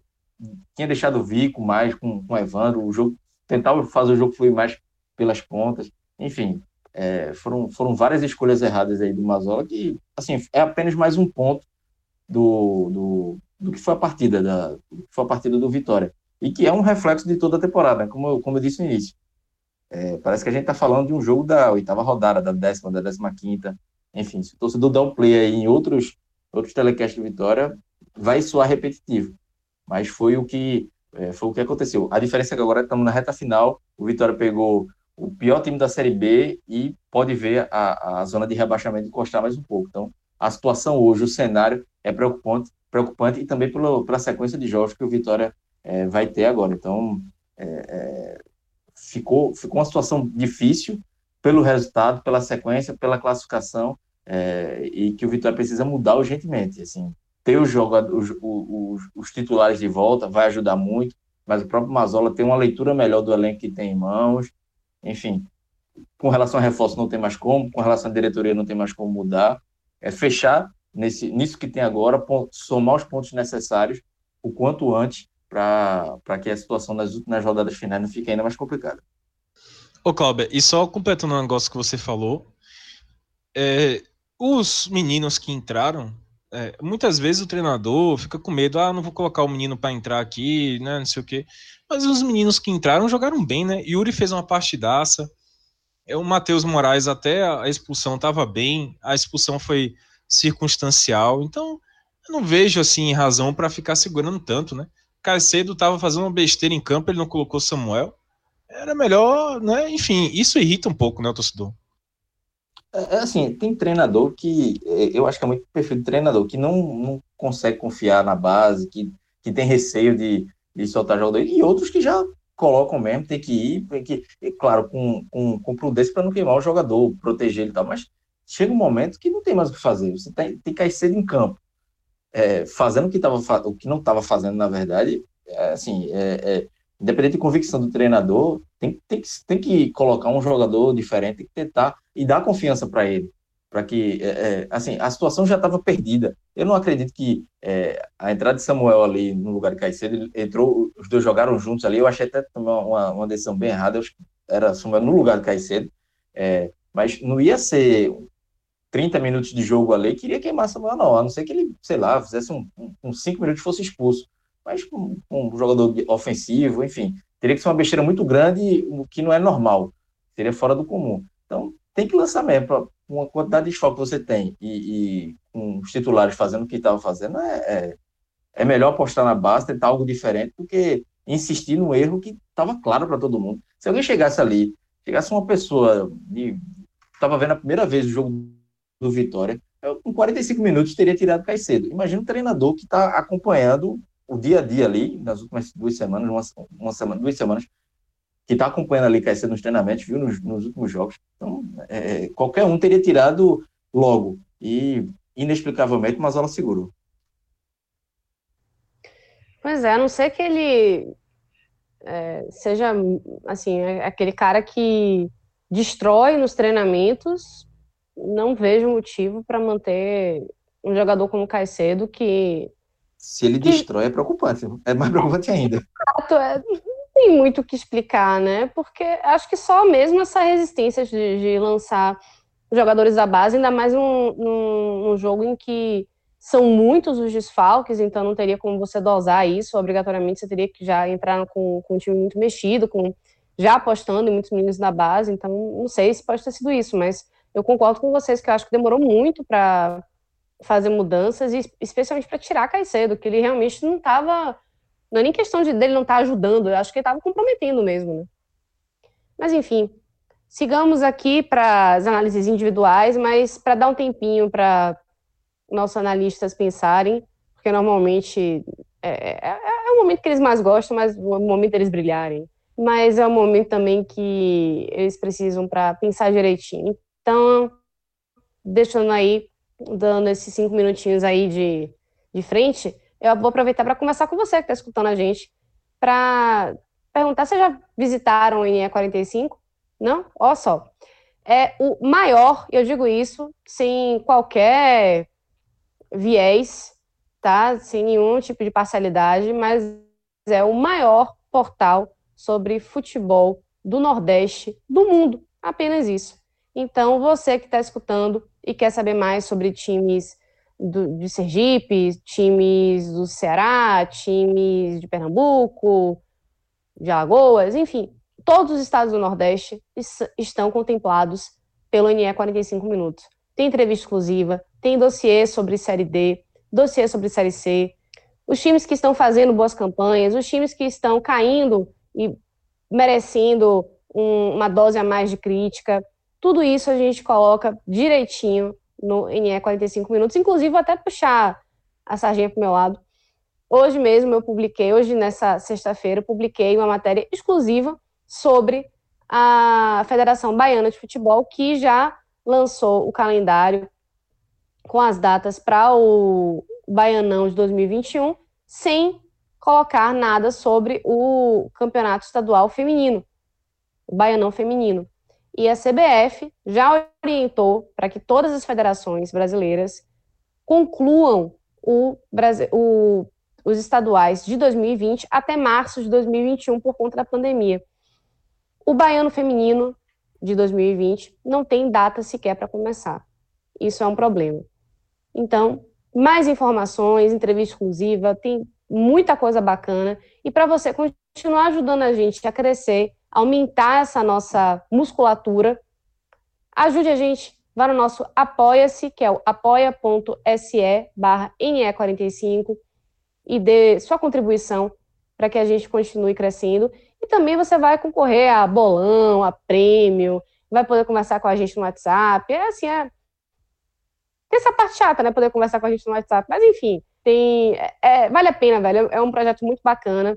tinha deixado o Vico mais com, com o Evandro, o jogo, tentava fazer o jogo fluir mais pelas pontas. Enfim, é, foram, foram várias escolhas erradas aí do Mazola que, assim, é apenas mais um ponto do, do, do que foi a partida da foi a partida do Vitória e que é um reflexo de toda a temporada, como eu, como eu disse no início. É, parece que a gente está falando de um jogo da oitava rodada, da décima, da décima quinta, enfim, se o torcedor dá um play aí em outros outros telecasts do Vitória, vai soar repetitivo, mas foi o que é, foi o que aconteceu. A diferença é que agora estamos na reta final, o Vitória pegou o pior time da Série B e pode ver a, a zona de rebaixamento encostar mais um pouco. Então, a situação hoje, o cenário é preocupante, preocupante e também pela, pela sequência de jogos que o Vitória é, vai ter agora. Então, é, é, ficou, ficou uma situação difícil pelo resultado, pela sequência, pela classificação, é, e que o Vitória precisa mudar urgentemente. Assim, ter os, jogadores, os, os, os, titulares de volta vai ajudar muito, mas o próprio Mazola tem uma leitura melhor do elenco que tem em mãos. Enfim, com relação a reforço não tem mais como, com relação à diretoria não tem mais como mudar é fechar nesse, nisso que tem agora, somar os pontos necessários o quanto antes para que a situação nas últimas rodadas finais não fique ainda mais complicada. Ô, Cláudio, e só completando um negócio que você falou, é, os meninos que entraram, é, muitas vezes o treinador fica com medo, ah, não vou colocar o menino para entrar aqui, né, não sei o quê. Mas os meninos que entraram jogaram bem, né? Yuri fez uma partidaça, é, o Matheus Moraes até a expulsão estava bem, a expulsão foi circunstancial, então eu não vejo assim razão para ficar segurando tanto, né? Caicedo estava fazendo uma besteira em campo, ele não colocou Samuel. Era melhor, né? Enfim, isso irrita um pouco, né, o torcedor. É, é assim, tem treinador que é, eu acho que é muito perfil de treinador que não, não consegue confiar na base, que, que tem receio de, de soltar jogador, e outros que já colocam mesmo, tem que ir, tem que, e, claro, com, com, com prudência para não queimar o jogador, proteger ele e tal, mas chega um momento que não tem mais o que fazer, você tem, tem que cair cedo em campo, é, fazendo o que, tava, o que não estava fazendo, na verdade, é, assim, é, é, independente de convicção do treinador, tem, tem, que, tem que colocar um jogador diferente, que tentar e dar confiança para ele para que, é, assim, a situação já estava perdida. Eu não acredito que a entrada de Samuel ali no lugar de Caicedo, entrou, os dois jogaram juntos ali, eu achei até uma, uma decisão bem errada, eu, era Samuel no lugar de Caicedo, é, mas não ia ser 30 minutos de jogo ali, queria queimar Samuel não, a não ser que ele, sei lá, fizesse um, um, um 5 minutos fosse expulso, mas um, um jogador ofensivo, enfim, teria que ser uma besteira muito grande, o que não é normal, seria fora do comum. Então, tem que lançar mesmo, pra, uma quantidade de foco que você tem e, e com os titulares fazendo o que estavam fazendo, é, é, é, melhor apostar na base, tentar algo diferente, do que insistir no erro que estava claro para todo mundo. Se alguém chegasse ali, chegasse uma pessoa de estava vendo a primeira vez o jogo do Vitória, com 45 minutos teria tirado Caicedo. Imagina um treinador que está acompanhando o dia a dia ali, nas últimas duas semanas, uma, uma semana, duas semanas, que está acompanhando ali Caicedo nos treinamentos, viu nos, nos últimos jogos. Então, é, qualquer um teria tirado logo. E, inexplicavelmente, o Mazola segurou. Pois é, a não ser que ele é, seja, assim, é aquele cara que destrói nos treinamentos, não vejo motivo para manter um jogador como Caicedo que. Se ele que... destrói, é preocupante. É mais preocupante ainda. Exato, é, não tem muito o que explicar, né? Porque acho que só mesmo essa resistência de, de lançar jogadores da base, ainda mais num, num, num, jogo em que são muitos os desfalques, então não teria como você dosar isso, obrigatoriamente você teria que já entrar com, com um time muito mexido, com já apostando em muitos meninos da base, então não sei se pode ter sido isso, mas eu concordo com vocês que eu acho que demorou muito para fazer mudanças, e especialmente para tirar Caicedo, que ele realmente não estava. Não é nem questão de dele não estar tá ajudando, eu acho que ele estava comprometendo mesmo, né? Mas enfim, sigamos aqui para as análises individuais, mas para dar um tempinho para nossos analistas pensarem, porque normalmente é, é, é, o momento que eles mais gostam, mas o momento deles brilharem mas é um momento também que eles precisam para pensar direitinho. Então, deixando aí, dando esses cinco minutinhos aí de, de frente, eu vou aproveitar para conversar com você que está escutando a gente, para perguntar se já visitaram o NE 45? Não? Olha só. É o maior, eu digo isso sem qualquer viés, tá? Sem nenhum tipo de parcialidade, mas é o maior portal sobre futebol do Nordeste do mundo. Apenas isso. Então, você que está escutando e quer saber mais sobre times do, de Sergipe, times do Ceará, times de Pernambuco, de Alagoas, enfim, todos os estados do Nordeste estão contemplados pelo NE 45 Minutos. Tem entrevista exclusiva, tem dossiê sobre Série D, dossiê sobre Série C, os times que estão fazendo boas campanhas, os times que estão caindo e merecendo um, uma dose a mais de crítica. Tudo isso a gente coloca direitinho no NE 45 minutos. Inclusive, vou até puxar a sarginha para o meu lado. Hoje mesmo eu publiquei, hoje nessa sexta-feira, eu publiquei uma matéria exclusiva sobre a Federação Baiana de Futebol, que já lançou o calendário com as datas para o Baianão de 2021, sem colocar nada sobre o campeonato estadual feminino, o baianão feminino. E a CBF já orientou para que todas as federações brasileiras concluam o, o, os estaduais de 2020 até março de 2021 por conta da pandemia. O baiano feminino de 2020 não tem data sequer para começar. Isso é um problema. Então, mais informações, entrevista exclusiva, tem muita coisa bacana. E para você continuar ajudando a gente a crescer, aumentar essa nossa musculatura, ajude a gente, vá no nosso Apoia-se, que é o apoia.se barra NE45 e dê sua contribuição para que a gente continue crescendo. E também você vai concorrer a bolão, a prêmio, vai poder conversar com a gente no WhatsApp. É assim, é... Tem essa parte chata, né? Poder conversar com a gente no WhatsApp. Mas enfim, tem, é, vale a pena, velho. É um projeto muito bacana.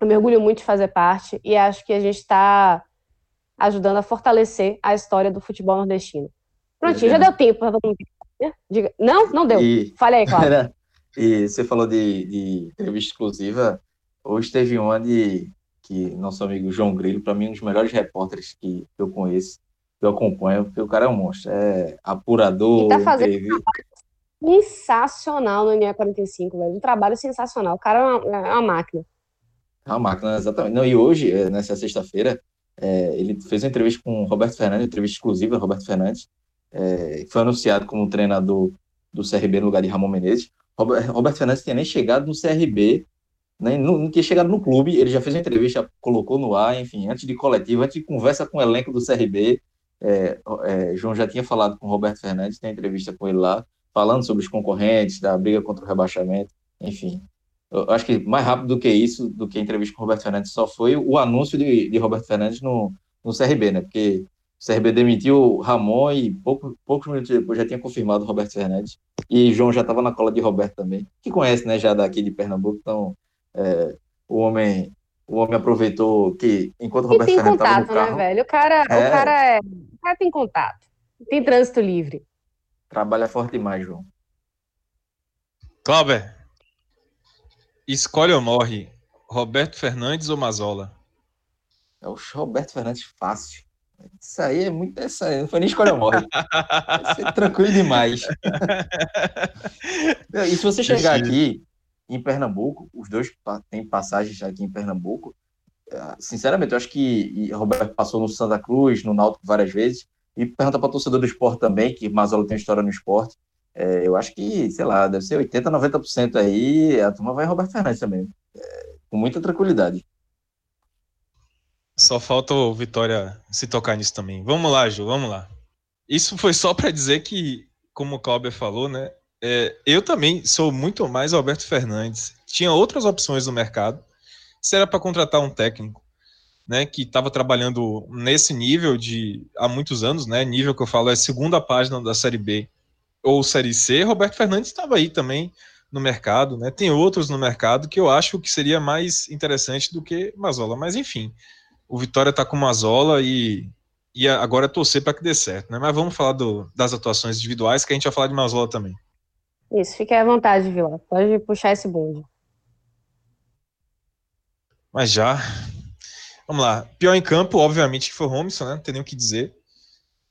Eu me orgulho muito de fazer parte e acho que a gente está ajudando a fortalecer a história do futebol nordestino. Prontinho, já deu tempo para todo mundo. Né? Diga. Não, não deu. E... Falei aí, claro. e você falou de, de, entrevista exclusiva. Hoje teve uma de que nosso amigo João Grilo, para mim, um dos melhores repórteres que eu conheço, que eu acompanho, porque o cara é um monstro. É apurador. E tá fazendo sensacional no NE45, velho. Um trabalho sensacional. O cara é uma, é uma máquina. É uma máquina, exatamente. Não, e hoje, é, nessa sexta-feira, é, ele fez uma entrevista com o Roberto Fernandes, entrevista exclusiva Roberto Fernandes, é, foi anunciado como treinador do CRB no lugar de Ramon Menezes. Robert, Roberto Fernandes tinha nem chegado no CRB nem, não tinha chegado no clube, ele já fez uma entrevista, colocou no ar, enfim, antes de coletiva, antes de conversa com o elenco do CRB, é, é, João já tinha falado com o Roberto Fernandes, tem entrevista com ele lá, falando sobre os concorrentes, da briga contra o rebaixamento, enfim. Eu acho que mais rápido do que isso, do que a entrevista com o Roberto Fernandes, só foi o anúncio de, de Roberto Fernandes no, no CRB, né? Porque o CRB demitiu o Ramon e pouco, poucos minutos depois já tinha confirmado o Roberto Fernandes. E João já estava na cola de Roberto também, que conhece, né, já daqui de Pernambuco. Então, é, o homem o homem aproveitou que enquanto o Roberto Fernandes estava no carro... né, velho? O cara, é... o, cara é, o cara tem contato. Tem trânsito livre. Trabalha forte demais, João. Cláudio, escolhe ou morre, Roberto Fernandes ou Mazola? É o Roberto Fernandes fácil. Isso aí é muito. Essa aí, não foi nem escolha ou morre. Vai tranquilo demais. e se você chegar aqui em Pernambuco, os dois têm passagens aqui em Pernambuco. É, sinceramente, eu acho que Roberto passou no Santa Cruz, no Náutico várias vezes. E pergunta para o torcedor do esporte também, que Mazola tem história no esporte. É, eu acho que, sei lá, deve ser 80%, 90% aí. A turma vai Roberto Fernandes também. É, com muita tranquilidade. Só falta o Vitória se tocar nisso também. Vamos lá, Ju, vamos lá. Isso foi só para dizer que, como o Cláudio falou, né? É, eu também sou muito mais Alberto Fernandes. Tinha outras opções no mercado. Se era para contratar um técnico, né, que estava trabalhando nesse nível de há muitos anos, né? Nível que eu falo é segunda página da Série B ou Série C. Roberto Fernandes estava aí também no mercado, né? Tem outros no mercado que eu acho que seria mais interessante do que Mazola, mas enfim o Vitória está com uma zola e, e agora é torcer para que dê certo, né? Mas vamos falar do, das atuações individuais, que a gente vai falar de Mazola também. Isso, fique à vontade, Vila. Pode puxar esse bonde. Mas já. Vamos lá. Pior em campo, obviamente, que foi o Robinson, né? Não tem nem o que dizer.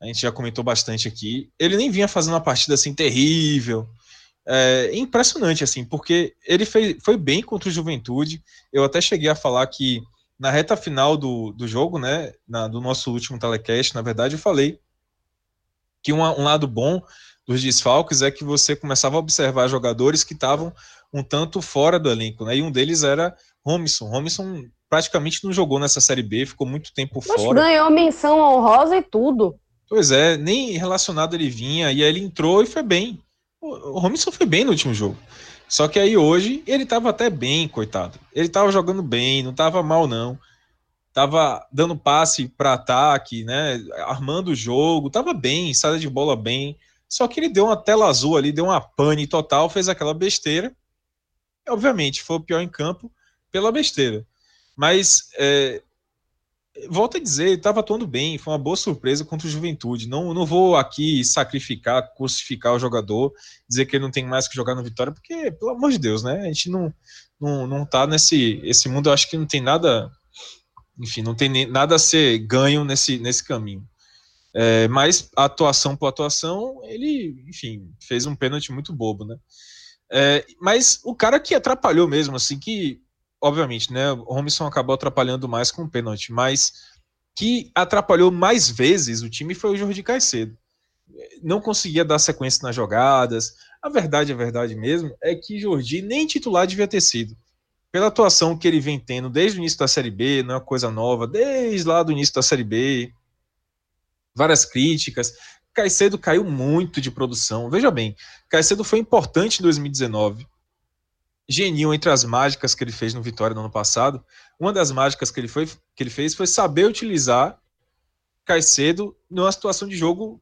A gente já comentou bastante aqui. Ele nem vinha fazendo uma partida assim terrível. É impressionante, assim, porque ele fez, foi bem contra o Juventude. Eu até cheguei a falar que na reta final do, do jogo, né, na, do nosso último telecast, na verdade, eu falei que um, um lado bom dos desfalques é que você começava a observar jogadores que estavam um tanto fora do elenco, né, e um deles era Romisson. Romisson praticamente não jogou nessa Série B, ficou muito tempo Mas fora. ganhou menção honrosa e tudo. Pois é, nem relacionado ele vinha, e aí ele entrou e foi bem. O Romisson foi bem no último jogo. Só que aí hoje ele estava até bem, coitado. Ele estava jogando bem, não estava mal não. Tava dando passe para ataque, né? Armando o jogo, tava bem, saída de bola bem. Só que ele deu uma tela azul ali, deu uma pane total, fez aquela besteira. Obviamente, foi o pior em campo pela besteira. Mas é, volto a dizer, ele estava atuando bem, foi uma boa surpresa contra o Juventude. Não, não vou aqui sacrificar, crucificar o jogador, dizer que ele não tem mais que jogar no Vitória, porque, pelo amor de Deus, né? A gente não, não, não tá nesse esse mundo, eu acho que não tem nada, enfim, não tem nada a ser ganho nesse, nesse caminho. É, mas atuação por atuação, ele, enfim, fez um pênalti muito bobo, né? É, mas o cara que atrapalhou mesmo, assim, que obviamente, né? O Robinson acabou atrapalhando mais com o pênalti, mas que atrapalhou mais vezes o time foi o Jordi Caicedo. Não conseguia dar sequência nas jogadas. A verdade, a verdade mesmo, é que Jordi nem titular devia ter sido. Pela atuação que ele vem tendo desde o início da Série B, não é coisa nova, desde lá do início da Série B, várias críticas. Caicedo caiu muito de produção. Veja bem, Caicedo foi importante em 2019 genil entre as mágicas que ele fez no Vitória no ano passado. Uma das mágicas que ele, foi, que ele fez foi saber utilizar Caicedo numa situação de jogo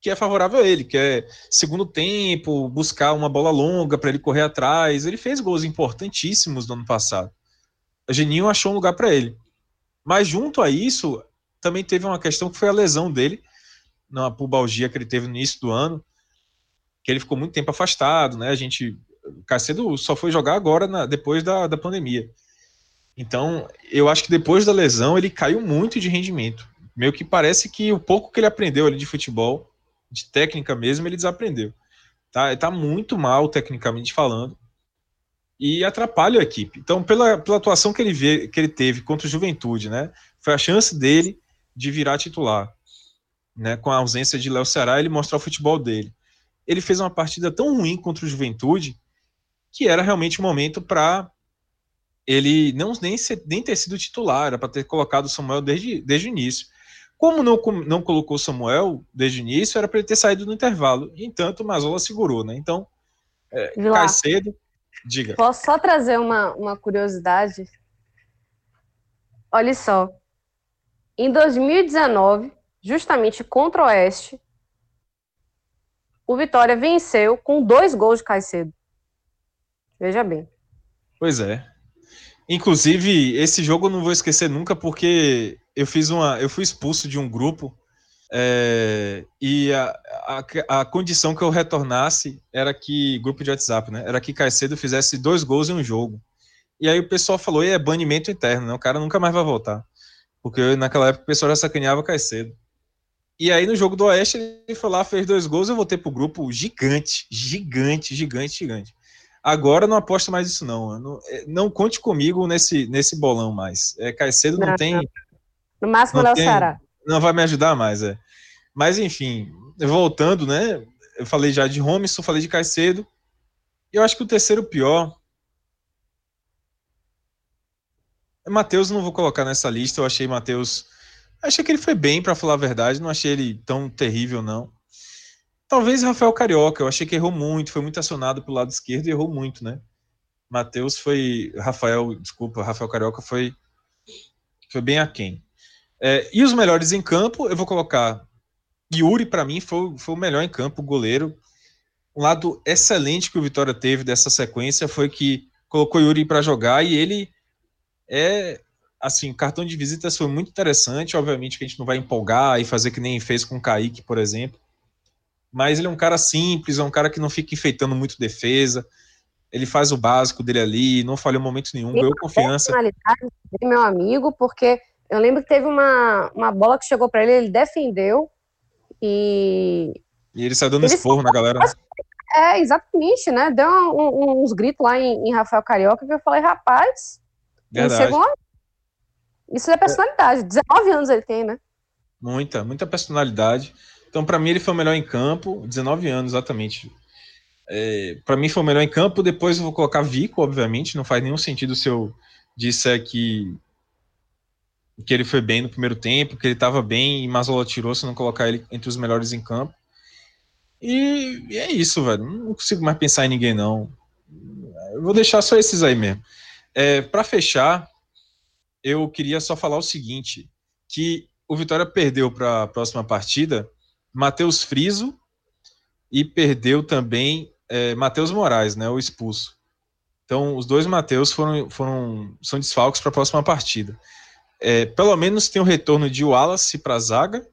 que é favorável a ele, que é segundo tempo, buscar uma bola longa para ele correr atrás. Ele fez gols importantíssimos no ano passado. O Geninho achou um lugar para ele. Mas junto a isso, também teve uma questão que foi a lesão dele, na pubalgia que ele teve no início do ano, que ele ficou muito tempo afastado, né? A gente Caicedo só foi jogar agora, na, depois da, da pandemia. Então, eu acho que depois da lesão ele caiu muito de rendimento. Meio que parece que o pouco que ele aprendeu ali de futebol, de técnica mesmo, ele desaprendeu. Tá, tá muito mal tecnicamente falando e atrapalha a equipe. Então, pela, pela atuação que ele, vê, que ele teve contra o Juventude, né, foi a chance dele de virar titular. Né, com a ausência de Léo Ceará, ele mostrar o futebol dele. Ele fez uma partida tão ruim contra o Juventude que era realmente o momento para ele não nem, ser, nem ter sido titular, era para ter colocado o Samuel desde, desde o início. Como não, não colocou o Samuel desde o início, era para ele ter saído no intervalo. Entanto, o Mazola segurou, né? Então, é, cai cedo. Diga. Posso só trazer uma, uma curiosidade? Olha só. Em 2019, justamente contra o Oeste, o Vitória venceu com dois gols de Caicedo. Veja bem. Pois é. Inclusive, esse jogo eu não vou esquecer nunca, porque eu fiz uma. Eu fui expulso de um grupo. É, e a, a, a, condição que eu retornasse era que, grupo de WhatsApp, né? Era que Caicedo fizesse dois gols em um jogo. E aí o pessoal falou, e é banimento interno, né? O cara nunca mais vai voltar. Porque naquela época o pessoal já sacaneava Caicedo. E aí no jogo do Oeste ele foi lá, fez dois gols, eu voltei pro grupo gigante, gigante, gigante, gigante. Agora não aposto mais isso não. Não, é, não, conte comigo nesse, nesse bolão mais. É, Caicedo não, não tem... No máximo não, tem, não vai me ajudar mais, é. Mas enfim, voltando, né? Eu falei já de Romisson, falei de Caicedo. Eu acho que o terceiro pior Matheus não vou colocar nessa lista. Eu achei Matheus. Achei que ele foi bem, para falar a verdade. Não achei ele tão terrível, não. Talvez Rafael Carioca. Eu achei que errou muito. Foi muito acionado pelo lado esquerdo e errou muito, né? Matheus foi. Rafael, desculpa, Rafael Carioca foi. Foi bem aquém. É, e os melhores em campo, eu vou colocar. Yuri, para mim, foi, foi o melhor em campo, o goleiro. Um lado excelente que o Vitória teve dessa sequência foi que colocou Yuri para jogar e ele é assim, o cartão de visitas foi muito interessante, obviamente que a gente não vai empolgar e fazer que nem fez com o Kaique, por exemplo, mas ele é um cara simples, é um cara que não fica enfeitando muito defesa, ele faz o básico dele ali, não falhou momento nenhum, ganhou confiança. meu amigo, porque eu lembro que teve uma, uma bola que chegou para ele, ele defendeu e... E ele saiu dando ele esporro na galera. É, exatamente, né? Deu um, um, uns gritos lá em, em Rafael Carioca que eu falei, rapaz, Verdade. Isso é personalidade. 19 anos ele tem, né? Muita, muita personalidade. Então, para mim, ele foi o melhor em campo. 19 anos, exatamente. É, para mim, foi o melhor em campo. Depois, eu vou colocar Vico, obviamente. Não faz nenhum sentido se eu disser que, que ele foi bem no primeiro tempo, que ele estava bem e Mazola tirou se não colocar ele entre os melhores em campo. E, e é isso, velho. Não consigo mais pensar em ninguém, não. Eu vou deixar só esses aí mesmo. É, para fechar, eu queria só falar o seguinte: que o Vitória perdeu para a próxima partida Matheus Friso e perdeu também é, Matheus Moraes, né, o expulso. Então, os dois Matheus foram, foram são desfalques para a próxima partida. É, pelo menos tem o retorno de Wallace para a zaga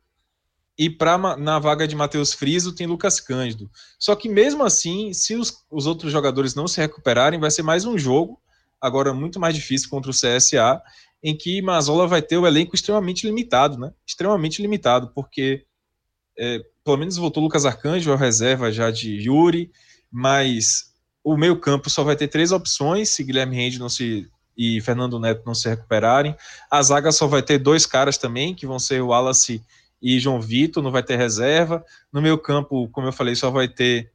e para na vaga de Matheus Friso tem Lucas Cândido. Só que mesmo assim, se os, os outros jogadores não se recuperarem, vai ser mais um jogo agora muito mais difícil contra o CSA, em que Mazola vai ter o elenco extremamente limitado, né? Extremamente limitado, porque é, pelo menos voltou Lucas Arcanjo, a reserva já de Yuri, mas o meio campo só vai ter três opções se Guilherme Rende não se e Fernando Neto não se recuperarem. A zaga só vai ter dois caras também, que vão ser o Wallace e João Vitor, não vai ter reserva. No meio campo, como eu falei, só vai ter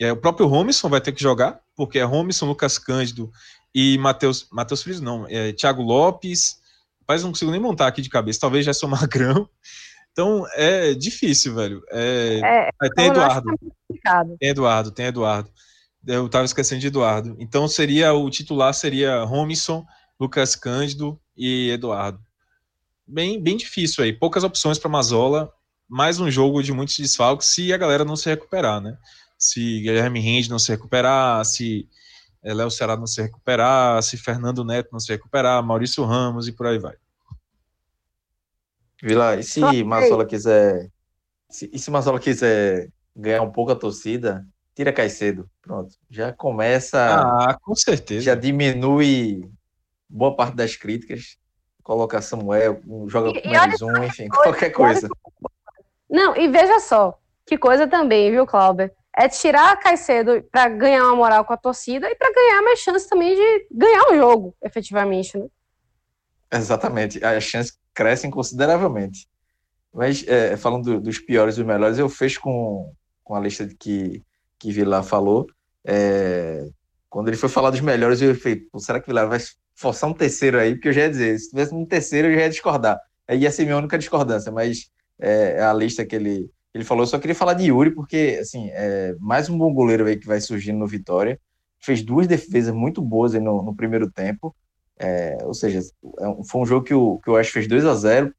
é, o próprio Romisson vai ter que jogar, porque é Romisson, Lucas Cândido e Matheus, Matheus Friso não, é, Thiago Lopes, rapaz, não consigo nem montar aqui de cabeça, talvez já sou Magrão, então é difícil, velho. É, é, tem Eduardo, tem Eduardo, tem Eduardo, eu tava esquecendo de Eduardo, então seria, o titular seria Romisson, Lucas Cândido e Eduardo. Bem, bem difícil aí, poucas opções para Mazola, mais um jogo de muitos desfalques se a galera não se recuperar, né? Se Guilherme Rende não se recuperar, se é, Léo Ceará não se recuperar, se Fernando Neto não se recuperar, Maurício Ramos e por aí vai. Vila, e se Mazola quiser. Se, e se Mazola quiser ganhar um pouco a torcida, tira Caicedo. Pronto. Já começa. Ah, com certeza. Já diminui boa parte das críticas. Coloca Samuel, joga com mais um, enfim, qualquer coisa. Não, e veja só, que coisa também, viu, Cláudio? é tirar Caicedo para ganhar uma moral com a torcida e para ganhar mais chance também de ganhar o jogo, efetivamente, né? Exatamente, as chances crescem consideravelmente. Mas é, falando dos piores e dos melhores, eu fecho com, com a lista que, que Vilar falou. É, quando ele foi falar dos melhores, eu falei, será que Vilar vai forçar um terceiro aí, porque eu já ia dizer, se tivesse um terceiro, eu já ia discordar. Aí ia ser minha única discordância, mas é, a lista que ele, ele falou. Eu só queria falar de Yuri, porque, assim, é, mais um bom goleiro aí que vai surgindo no Vitória. Fez duas defesas muito boas no, no primeiro tempo. É, ou seja, é foi um jogo que o, que o Oeste fez 2 a 0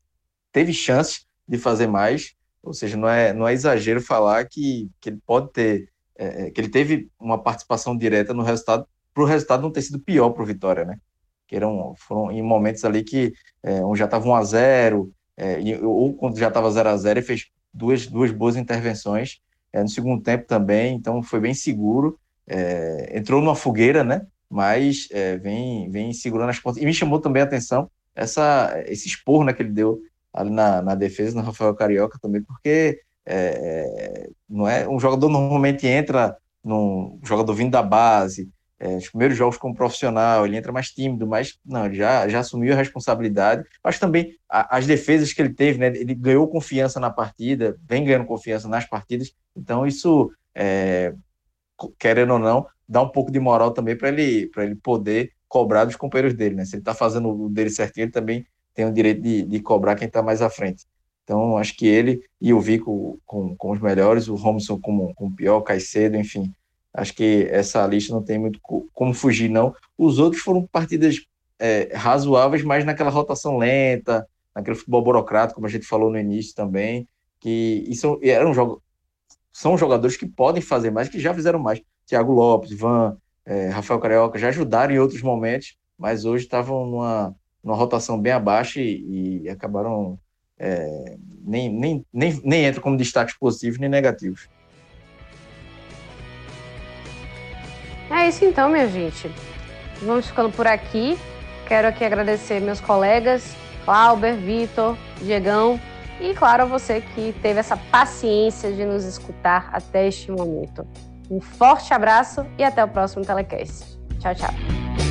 teve chances de fazer mais. Ou seja, não é, não é exagero falar que, que ele pode ter, é, é que ele teve uma participação direta no resultado, para o resultado não ter sido pior para o Vitória, né? Que eram, foram em momentos ali que é, um já estava 1 a 0 é, ou quando já estava 0 a 0 ele fez duas, duas boas intervenções é, no segundo tempo também, então foi bem seguro. Entrou numa fogueira, né? Mas é, vem, vem segurando as pontas. E me chamou também a atenção essa, esse esporro né, que ele deu ali na, na defesa, no Rafael Carioca também, porque é, é, não é um jogador normalmente entra num jogador vindo da base, é, os primeiros jogos como profissional, ele entra mais tímido, mas não, ele já, já assumiu a responsabilidade. Mas também a, as defesas que ele teve, né, ele ganhou confiança na partida, vem ganhando confiança nas partidas, então isso, é, querendo ou não, dá um pouco de moral também para ele, ele poder cobrar dos companheiros dele. Né? Se ele está fazendo o dele certinho, ele também tem o direito de, de cobrar quem está mais à frente. Então, acho que ele e o Vico com, com os melhores, o Robson com, com o pior, Caicedo, enfim, Acho que essa lista não tem muito como fugir, não. Os outros foram partidas é, razoáveis, mas naquela rotação lenta, naquele futebol burocrático, como a gente falou no início também, que isso eram jogos, são jogadores que podem fazer mais, que já fizeram mais. Thiago Lopes, Ivan, é, Rafael Carioca já ajudaram em outros momentos, mas hoje estavam numa, numa rotação bem abaixo e, e acabaram é, nem, nem, nem, nem entram como destaques positivos nem negativos. É isso então, minha gente. Vamos ficando por aqui. Quero aqui agradecer meus colegas, Clauber, Vitor, Diegão e, claro, a você que teve essa paciência de nos escutar até este momento. Um forte abraço e até o próximo Telecast. Tchau, tchau.